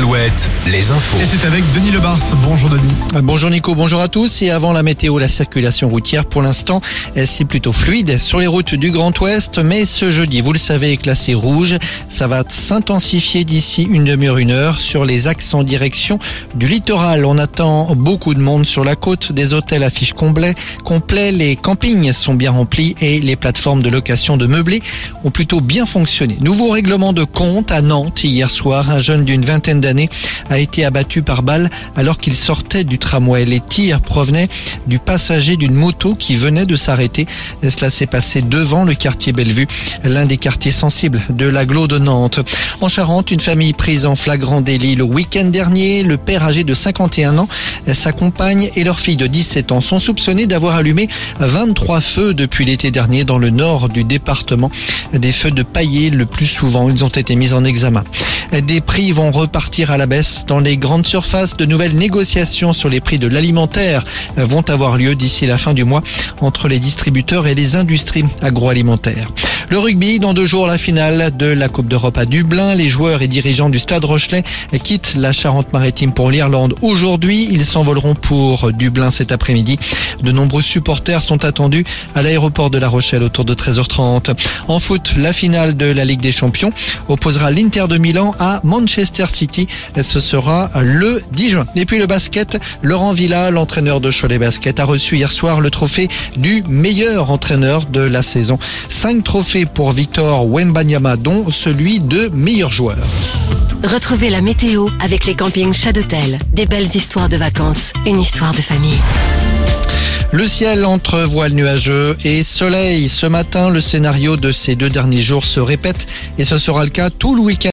Alouette, les infos. Et c'est avec Denis Lebars. Bonjour Denis. Bonjour Nico, bonjour à tous. Et avant la météo, la circulation routière pour l'instant, c'est plutôt fluide sur les routes du Grand Ouest. Mais ce jeudi, vous le savez, est classé rouge. Ça va s'intensifier d'ici une demi-heure, une heure sur les axes en direction du littoral. On attend beaucoup de monde sur la côte. Des hôtels affichent complet, complet. Les campings sont bien remplis et les plateformes de location de meublés ont plutôt bien fonctionné. Nouveau règlement de compte à Nantes hier soir. Un jeune d'une vingtaine d'années a été abattu par balle alors qu'il sortait du tramway. Les tirs provenaient du passager d'une moto qui venait de s'arrêter. Cela s'est passé devant le quartier Bellevue, l'un des quartiers sensibles de l'agglo de Nantes. En Charente, une famille prise en flagrant délit le week-end dernier. Le père âgé de 51 ans, sa compagne et leur fille de 17 ans sont soupçonnés d'avoir allumé 23 feux depuis l'été dernier dans le nord du département. Des feux de paillé le plus souvent. Ils ont été mis en examen. Des prix vont repartir à la baisse dans les grandes surfaces. De nouvelles négociations sur les prix de l'alimentaire vont avoir lieu d'ici la fin du mois entre les distributeurs et les industries agroalimentaires. Le rugby, dans deux jours, la finale de la Coupe d'Europe à Dublin. Les joueurs et dirigeants du Stade Rochelet quittent la Charente-Maritime pour l'Irlande aujourd'hui. Ils s'envoleront pour Dublin cet après-midi. De nombreux supporters sont attendus à l'aéroport de La Rochelle autour de 13h30. En foot, la finale de la Ligue des Champions opposera l'Inter de Milan à Manchester City. Ce sera le 10 juin. Et puis le basket, Laurent Villa, l'entraîneur de Cholet Basket, a reçu hier soir le trophée du meilleur entraîneur de la saison. Cinq trophées pour Victor Wembanyama, dont celui de meilleur joueur. Retrouvez la météo avec les campings Chadotel. Des belles histoires de vacances, une histoire de famille. Le ciel entre voile nuageux et soleil. Ce matin, le scénario de ces deux derniers jours se répète et ce sera le cas tout le week-end.